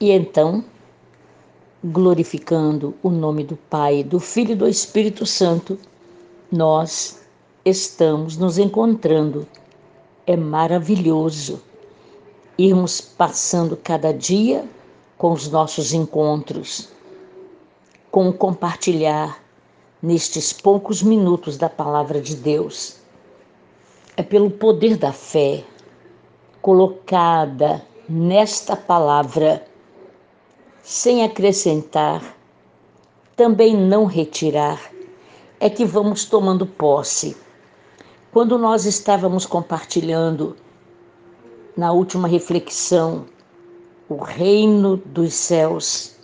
E então, glorificando o nome do Pai, do Filho e do Espírito Santo, nós estamos nos encontrando. É maravilhoso irmos passando cada dia com os nossos encontros, com o compartilhar nestes poucos minutos da palavra de Deus. É pelo poder da fé colocada nesta palavra, sem acrescentar, também não retirar, é que vamos tomando posse. Quando nós estávamos compartilhando na última reflexão o reino dos céus,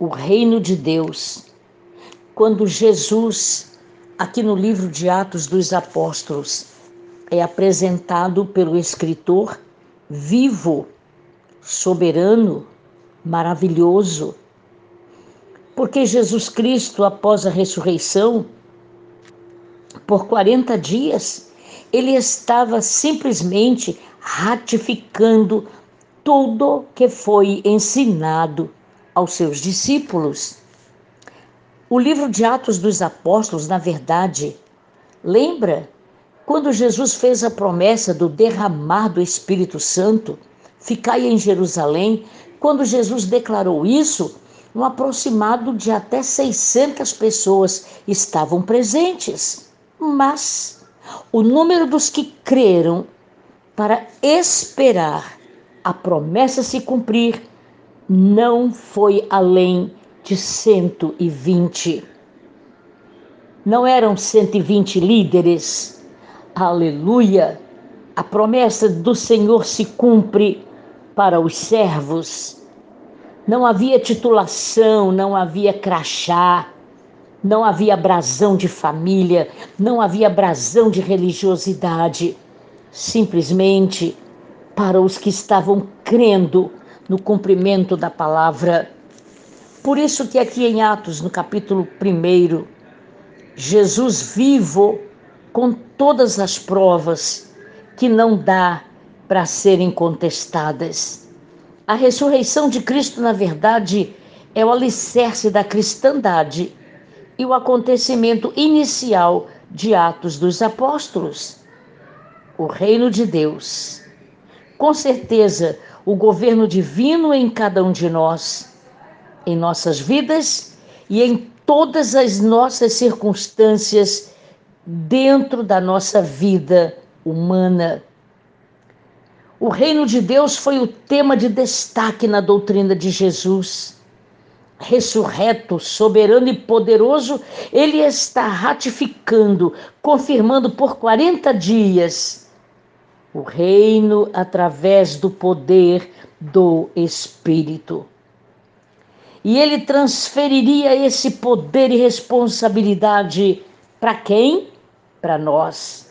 o reino de Deus, quando Jesus, aqui no livro de Atos dos Apóstolos, é apresentado pelo escritor vivo, soberano, maravilhoso. Porque Jesus Cristo, após a ressurreição, por 40 dias, ele estava simplesmente ratificando tudo que foi ensinado aos seus discípulos. O livro de Atos dos Apóstolos, na verdade, lembra quando Jesus fez a promessa do derramar do Espírito Santo, ficai em Jerusalém, quando Jesus declarou isso, um aproximado de até 600 pessoas estavam presentes. Mas o número dos que creram para esperar a promessa se cumprir não foi além de 120. Não eram 120 líderes. Aleluia! A promessa do Senhor se cumpre para os servos. Não havia titulação, não havia crachá, não havia brasão de família, não havia brasão de religiosidade. Simplesmente para os que estavam crendo no cumprimento da palavra por isso que aqui em Atos, no capítulo 1, Jesus vivo com todas as provas que não dá para serem contestadas. A ressurreição de Cristo, na verdade, é o alicerce da cristandade e o acontecimento inicial de Atos dos Apóstolos. O reino de Deus. Com certeza, o governo divino em cada um de nós em nossas vidas e em todas as nossas circunstâncias dentro da nossa vida humana. O reino de Deus foi o tema de destaque na doutrina de Jesus. Ressurreto, soberano e poderoso, ele está ratificando, confirmando por 40 dias o reino através do poder do Espírito e ele transferiria esse poder e responsabilidade para quem? Para nós.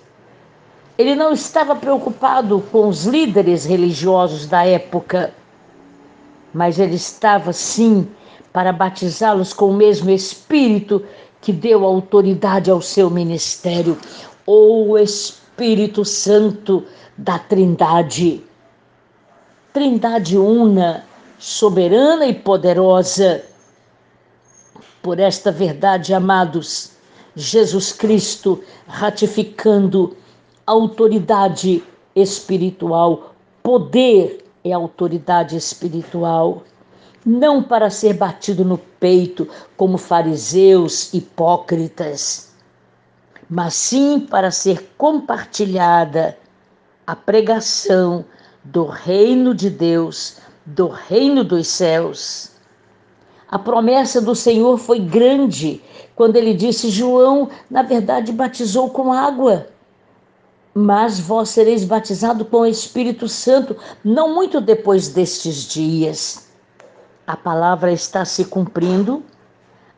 Ele não estava preocupado com os líderes religiosos da época, mas ele estava sim para batizá-los com o mesmo Espírito que deu autoridade ao seu ministério, o Espírito Santo da Trindade. Trindade una, soberana e poderosa. Por esta verdade, amados, Jesus Cristo ratificando autoridade espiritual, poder e autoridade espiritual, não para ser batido no peito como fariseus hipócritas, mas sim para ser compartilhada a pregação do reino de Deus do reino dos céus. A promessa do Senhor foi grande quando ele disse: João, na verdade, batizou com água, mas vós sereis batizado com o Espírito Santo, não muito depois destes dias. A palavra está se cumprindo.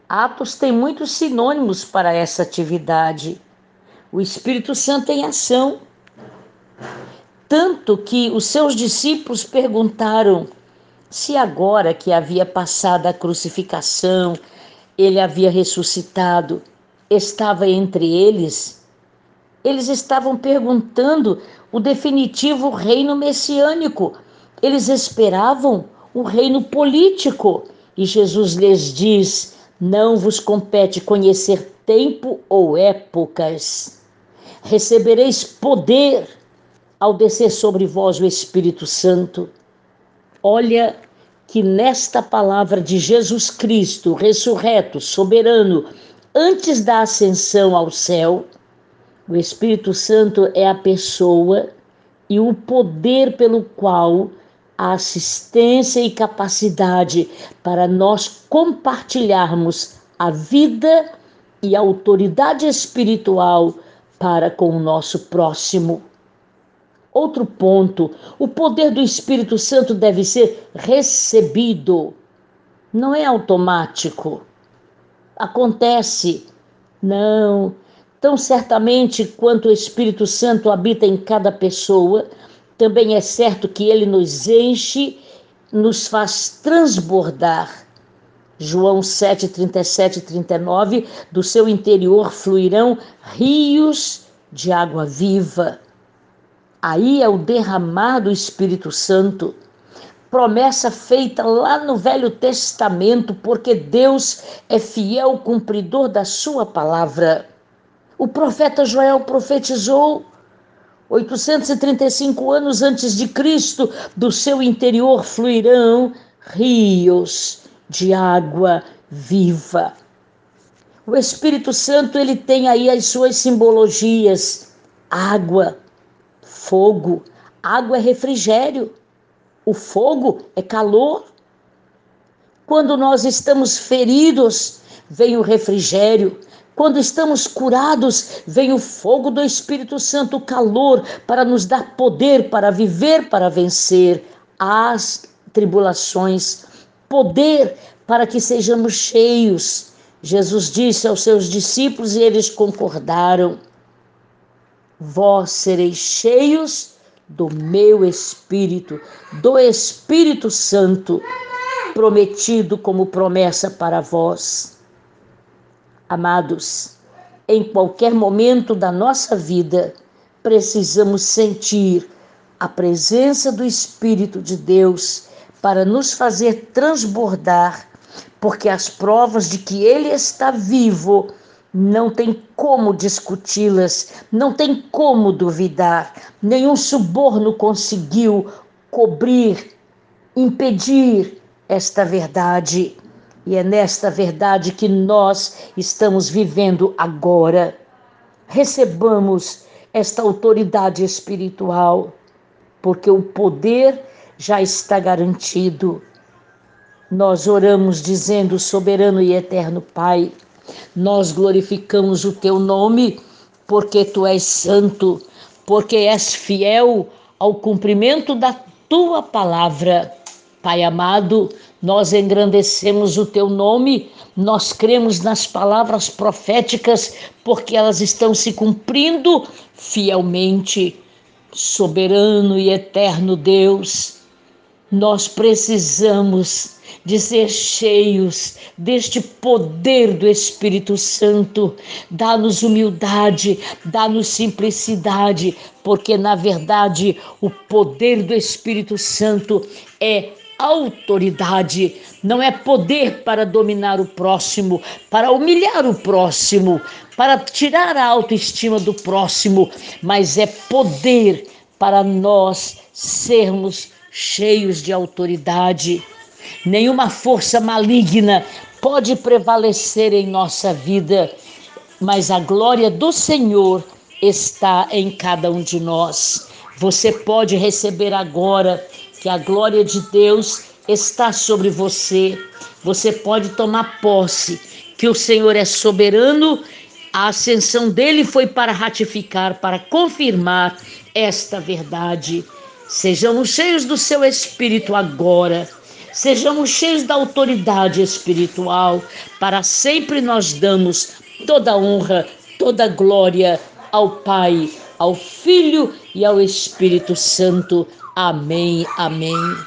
Atos tem muitos sinônimos para essa atividade. O Espírito Santo em ação. Tanto que os seus discípulos perguntaram: se agora que havia passado a crucificação, ele havia ressuscitado, estava entre eles, eles estavam perguntando o definitivo reino messiânico. Eles esperavam o reino político. E Jesus lhes diz: Não vos compete conhecer tempo ou épocas. Recebereis poder ao descer sobre vós o Espírito Santo. Olha que nesta palavra de Jesus Cristo, ressurreto, soberano, antes da ascensão ao céu, o Espírito Santo é a pessoa e o poder pelo qual a assistência e capacidade para nós compartilharmos a vida e a autoridade espiritual para com o nosso próximo. Outro ponto: o poder do Espírito Santo deve ser recebido, não é automático. Acontece. Não. Tão certamente quanto o Espírito Santo habita em cada pessoa, também é certo que ele nos enche, nos faz transbordar. João 7, 37 e 39, do seu interior fluirão rios de água viva. Aí é o derramar do Espírito Santo, promessa feita lá no Velho Testamento, porque Deus é fiel cumpridor da sua palavra. O profeta Joel profetizou 835 anos antes de Cristo, do seu interior fluirão rios de água viva. O Espírito Santo, ele tem aí as suas simbologias: água, fogo. Água é refrigério, o fogo é calor. Quando nós estamos feridos, vem o refrigério. Quando estamos curados, vem o fogo do Espírito Santo, o calor, para nos dar poder para viver, para vencer as tribulações, poder para que sejamos cheios. Jesus disse aos seus discípulos e eles concordaram vós sereis cheios do meu Espírito, do Espírito Santo, prometido como promessa para vós. Amados, em qualquer momento da nossa vida, precisamos sentir a presença do Espírito de Deus para nos fazer transbordar, porque as provas de que Ele está vivo não tem como discuti-las, não tem como duvidar. Nenhum suborno conseguiu cobrir, impedir esta verdade. E é nesta verdade que nós estamos vivendo agora. Recebamos esta autoridade espiritual, porque o poder já está garantido. Nós oramos dizendo, soberano e eterno Pai, nós glorificamos o teu nome porque tu és santo, porque és fiel ao cumprimento da tua palavra. Pai amado, nós engrandecemos o teu nome, nós cremos nas palavras proféticas, porque elas estão se cumprindo fielmente. Soberano e eterno Deus, nós precisamos de ser cheios deste poder do Espírito Santo. Dá-nos humildade, dá-nos simplicidade, porque na verdade o poder do Espírito Santo é autoridade, não é poder para dominar o próximo, para humilhar o próximo, para tirar a autoestima do próximo, mas é poder para nós sermos cheios de autoridade. Nenhuma força maligna pode prevalecer em nossa vida, mas a glória do Senhor está em cada um de nós. Você pode receber agora que a glória de Deus está sobre você. Você pode tomar posse que o Senhor é soberano. A ascensão dele foi para ratificar, para confirmar esta verdade. Sejamos cheios do seu espírito agora. Sejamos cheios da autoridade espiritual. Para sempre nós damos toda honra, toda glória ao Pai, ao Filho e ao Espírito Santo. Amém. Amém.